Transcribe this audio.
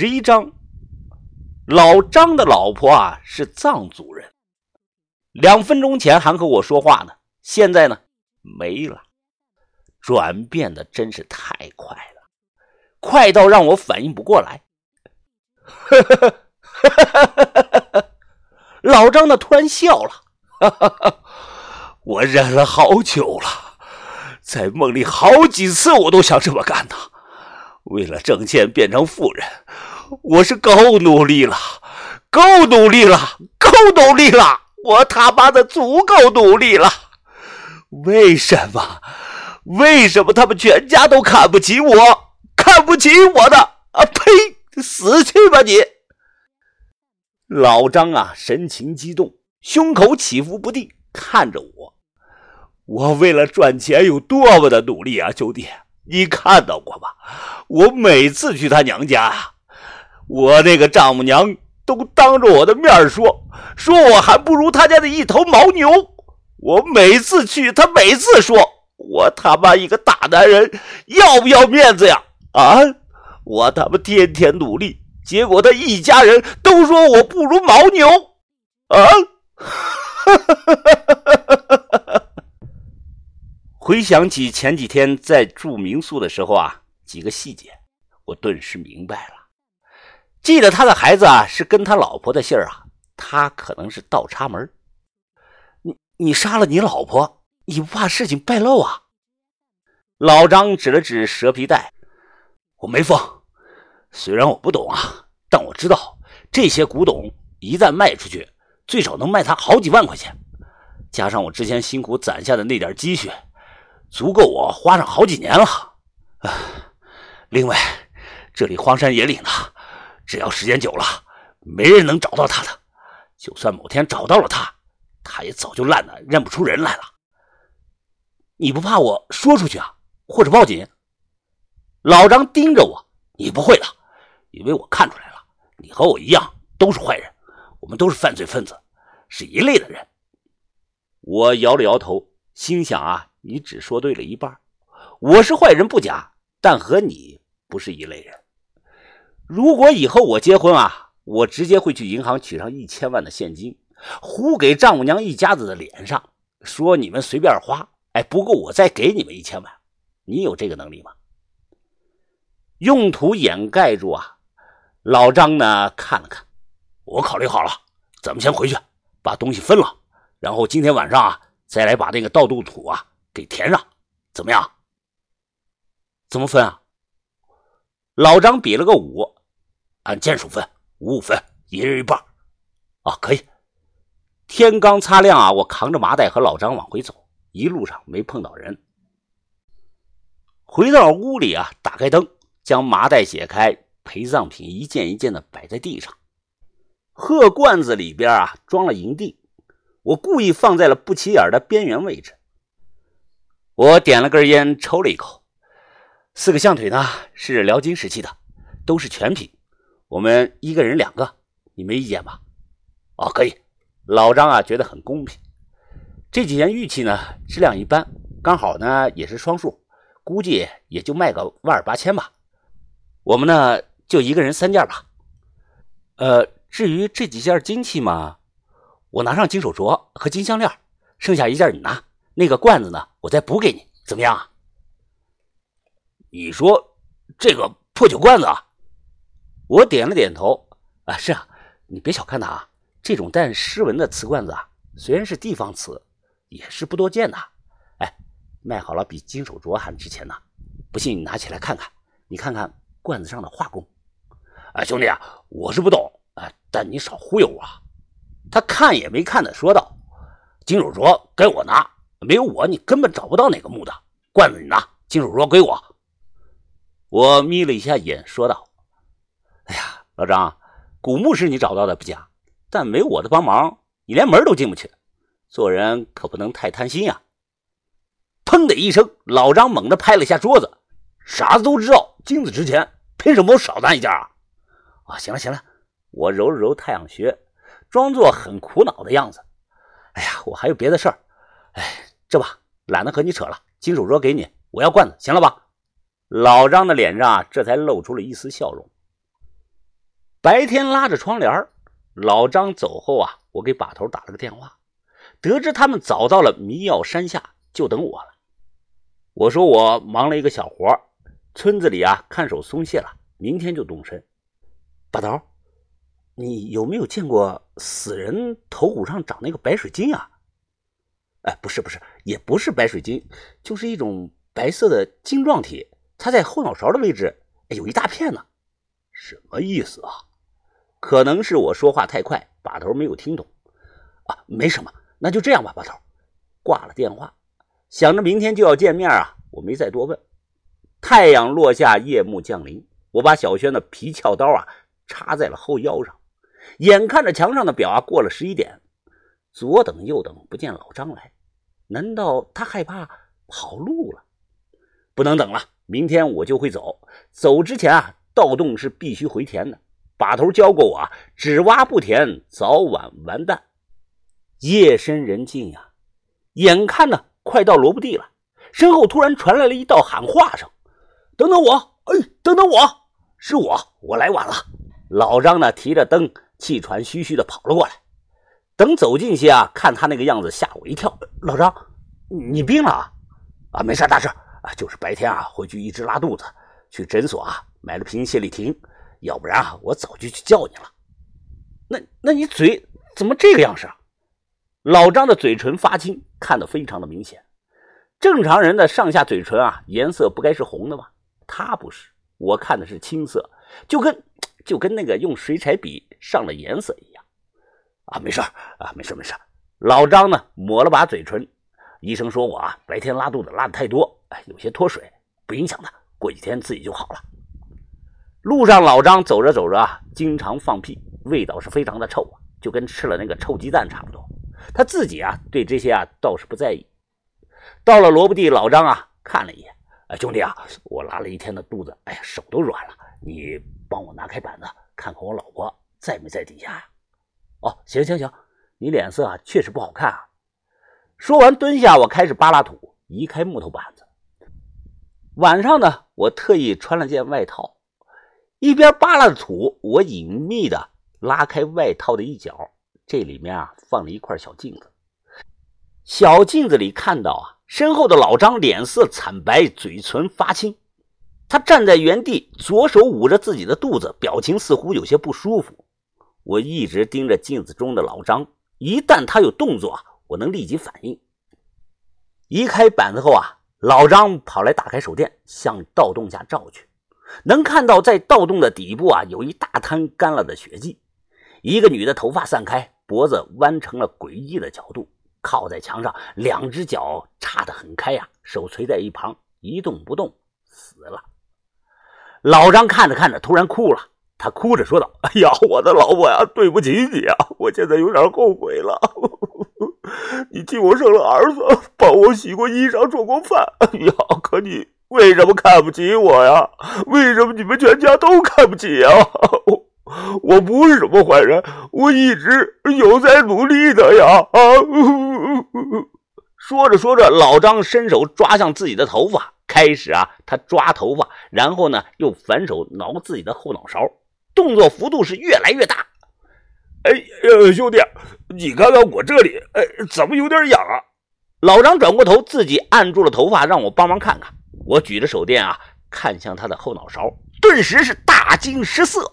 十一章，老张的老婆啊是藏族人，两分钟前还和我说话呢，现在呢没了，转变的真是太快了，快到让我反应不过来。老张呢突然笑了，我忍了好久了，在梦里好几次我都想这么干的。为了挣钱变成富人，我是够努力了，够努力了，够努力了，我他妈的足够努力了。为什么？为什么他们全家都看不起我？看不起我的？啊呸！死去吧你！老张啊，神情激动，胸口起伏不定，看着我。我为了赚钱有多么的努力啊，兄弟！你看到过吧？我每次去他娘家，我那个丈母娘都当着我的面说，说我还不如他家的一头牦牛。我每次去，他每次说我他妈一个大男人要不要面子呀？啊！我他妈天天努力，结果他一家人都说我不如牦牛。啊！哈哈哈哈哈哈！回想起前几天在住民宿的时候啊，几个细节，我顿时明白了。记得他的孩子啊是跟他老婆的姓啊，他可能是倒插门。你你杀了你老婆，你不怕事情败露啊？老张指了指蛇皮袋，我没疯。虽然我不懂啊，但我知道这些古董一旦卖出去，最少能卖他好几万块钱，加上我之前辛苦攒下的那点积蓄。足够我花上好几年了，啊！另外，这里荒山野岭的，只要时间久了，没人能找到他的。就算某天找到了他，他也早就烂的认不出人来了。你不怕我说出去啊，或者报警？老张盯着我，你不会的，因为我看出来了，你和我一样都是坏人，我们都是犯罪分子，是一类的人。我摇了摇头，心想啊。你只说对了一半，我是坏人不假，但和你不是一类人。如果以后我结婚啊，我直接会去银行取上一千万的现金，糊给丈母娘一家子的脸上，说你们随便花，哎，不够我再给你们一千万。你有这个能力吗？用土掩盖住啊！老张呢？看了看，我考虑好了，咱们先回去把东西分了，然后今天晚上啊，再来把那个盗洞土啊。给填上，怎么样？怎么分啊？老张比了个五，按件数分，五五分，一人一半。啊，可以。天刚擦亮啊，我扛着麻袋和老张往回走，一路上没碰到人。回到屋里啊，打开灯，将麻袋解开，陪葬品一件一件的摆在地上。鹤罐子里边啊，装了银锭，我故意放在了不起眼的边缘位置。我点了根烟，抽了一口。四个象腿呢，是辽金时期的，都是全品。我们一个人两个，你没意见吧？哦，可以。老张啊，觉得很公平。这几件玉器呢，质量一般，刚好呢也是双数，估计也就卖个万儿八千吧。我们呢，就一个人三件吧。呃，至于这几件金器嘛，我拿上金手镯和金项链，剩下一件你拿。那个罐子呢？我再补给你，怎么样啊？你说这个破酒罐子啊？我点了点头。啊，是啊，你别小看它啊，这种带诗文的瓷罐子啊，虽然是地方瓷，也是不多见的。哎，卖好了比金手镯还值钱呢。不信你拿起来看看，你看看罐子上的画工。啊，兄弟啊，我是不懂啊，但你少忽悠我。他看也没看的说道：“金手镯该我拿。”没有我，你根本找不到哪个墓的罐子。你拿，金手镯归我。我眯了一下眼，说道：“，老张，古墓是你找到的不假，但没我的帮忙，你连门都进不去。做人可不能太贪心呀！”砰的一声，老张猛地拍了一下桌子：“傻子都知道金子值钱，凭什么我少咱一件啊？”啊，行了行了，我揉了揉太阳穴，装作很苦恼的样子。哎呀，我还有别的事儿，哎。这吧，懒得和你扯了。金手镯给你，我要罐子，行了吧？老张的脸上这才露出了一丝笑容。白天拉着窗帘老张走后啊，我给把头打了个电话，得知他们早到了迷药山下，就等我了。我说我忙了一个小活村子里啊看守松懈了，明天就动身。把头，你有没有见过死人头骨上长那个白水晶啊？哎，不是不是，也不是白水晶，就是一种白色的晶状体，它在后脑勺的位置有一大片呢。什么意思啊？可能是我说话太快，把头没有听懂。啊，没什么，那就这样吧。把头挂了电话，想着明天就要见面啊，我没再多问。太阳落下，夜幕降临，我把小轩的皮鞘刀啊插在了后腰上，眼看着墙上的表啊过了十一点。左等右等，不见老张来，难道他害怕跑路了？不能等了，明天我就会走。走之前啊，盗洞是必须回填的。把头教过我啊，只挖不填，早晚完蛋。夜深人静呀，眼看呢快到萝卜地了，身后突然传来了一道喊话声：“等等我！哎，等等我！是我，我来晚了。”老张呢，提着灯，气喘吁吁的跑了过来。等走近些啊，看他那个样子，吓我一跳。老张，你病了啊？啊，没事，大事啊，就是白天啊，回去一直拉肚子，去诊所啊买了瓶泻立停，要不然啊，我早就去叫你了。那那你嘴怎么这个样式啊？老张的嘴唇发青，看得非常的明显。正常人的上下嘴唇啊，颜色不该是红的吗？他不是，我看的是青色，就跟就跟那个用水彩笔上了颜色一样。啊，没事啊，没事没事。老张呢，抹了把嘴唇。医生说我啊，白天拉肚子拉的太多，哎，有些脱水，不影响的，过几天自己就好了。路上，老张走着走着啊，经常放屁，味道是非常的臭啊，就跟吃了那个臭鸡蛋差不多。他自己啊，对这些啊倒是不在意。到了萝卜地，老张啊看了一眼，哎，兄弟啊，我拉了一天的肚子，哎呀，手都软了，你帮我拿开板子，看看我老婆在没在底下。哦，行行行，你脸色啊确实不好看啊。说完蹲下，我开始扒拉土，移开木头板子。晚上呢，我特意穿了件外套，一边扒拉着土，我隐秘的拉开外套的一角，这里面啊放了一块小镜子。小镜子里看到啊，身后的老张脸色惨白，嘴唇发青，他站在原地，左手捂着自己的肚子，表情似乎有些不舒服。我一直盯着镜子中的老张，一旦他有动作啊，我能立即反应。移开板子后啊，老张跑来打开手电，向盗洞下照去，能看到在盗洞的底部啊，有一大滩干了的血迹。一个女的头发散开，脖子弯成了诡异的角度，靠在墙上，两只脚叉得很开呀，手垂在一旁，一动不动，死了。老张看着看着，突然哭了。他哭着说道：“哎呀，我的老婆呀，对不起你啊！我现在有点后悔了。你替我生了儿子，帮我洗过衣裳、做过饭。哎呀，可你为什么看不起我呀？为什么你们全家都看不起呀？我 我不是什么坏人，我一直有在努力的呀！”啊！说着说着，老张伸手抓向自己的头发，开始啊，他抓头发，然后呢，又反手挠自己的后脑勺。动作幅度是越来越大，哎呀，兄弟，你看看我这里，哎，怎么有点痒啊？老张转过头，自己按住了头发，让我帮忙看看。我举着手电啊，看向他的后脑勺，顿时是大惊失色。